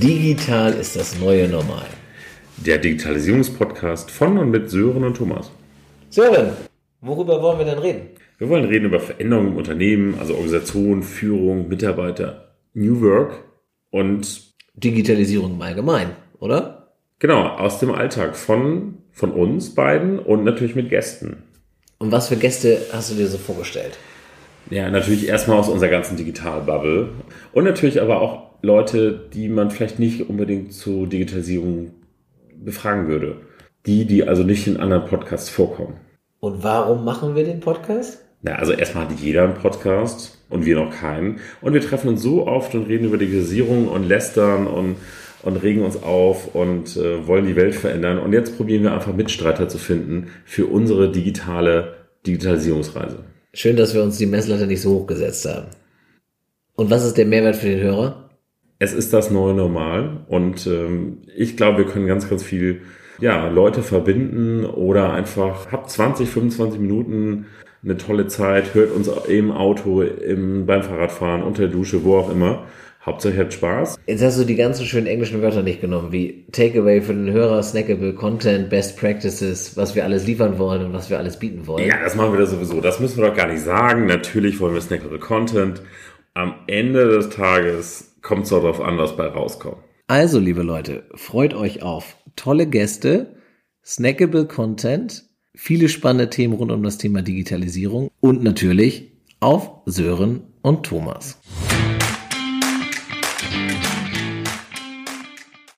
Digital ist das neue Normal. Der Digitalisierungspodcast von und mit Sören und Thomas. Sören, worüber wollen wir denn reden? Wir wollen reden über Veränderungen im Unternehmen, also Organisation, Führung, Mitarbeiter, New Work und Digitalisierung im Allgemeinen, oder? genau aus dem Alltag von, von uns beiden und natürlich mit Gästen. Und was für Gäste hast du dir so vorgestellt? Ja, natürlich erstmal aus unserer ganzen Digitalbubble und natürlich aber auch Leute, die man vielleicht nicht unbedingt zu Digitalisierung befragen würde. Die, die also nicht in anderen Podcasts vorkommen. Und warum machen wir den Podcast? Na, also erstmal hat jeder einen Podcast und wir noch keinen. Und wir treffen uns so oft und reden über Digitalisierung und lästern und, und regen uns auf und äh, wollen die Welt verändern. Und jetzt probieren wir einfach Mitstreiter zu finden für unsere digitale Digitalisierungsreise. Schön, dass wir uns die Messlatte nicht so hoch gesetzt haben. Und was ist der Mehrwert für den Hörer? Es ist das neue Normal und ähm, ich glaube, wir können ganz, ganz viel ja, Leute verbinden oder einfach habt 20, 25 Minuten eine tolle Zeit, hört uns im Auto, im, beim Fahrradfahren, unter der Dusche, wo auch immer. Hauptsache habt Spaß. Jetzt hast du die ganzen schönen englischen Wörter nicht genommen, wie Takeaway für den Hörer, Snackable Content, Best Practices, was wir alles liefern wollen und was wir alles bieten wollen. Ja, das machen wir da sowieso. Das müssen wir doch gar nicht sagen. Natürlich wollen wir snackable Content. Am Ende des Tages kommt es darauf an, was bei rauskommt. Also, liebe Leute, freut euch auf tolle Gäste, snackable Content, viele spannende Themen rund um das Thema Digitalisierung und natürlich auf Sören und Thomas.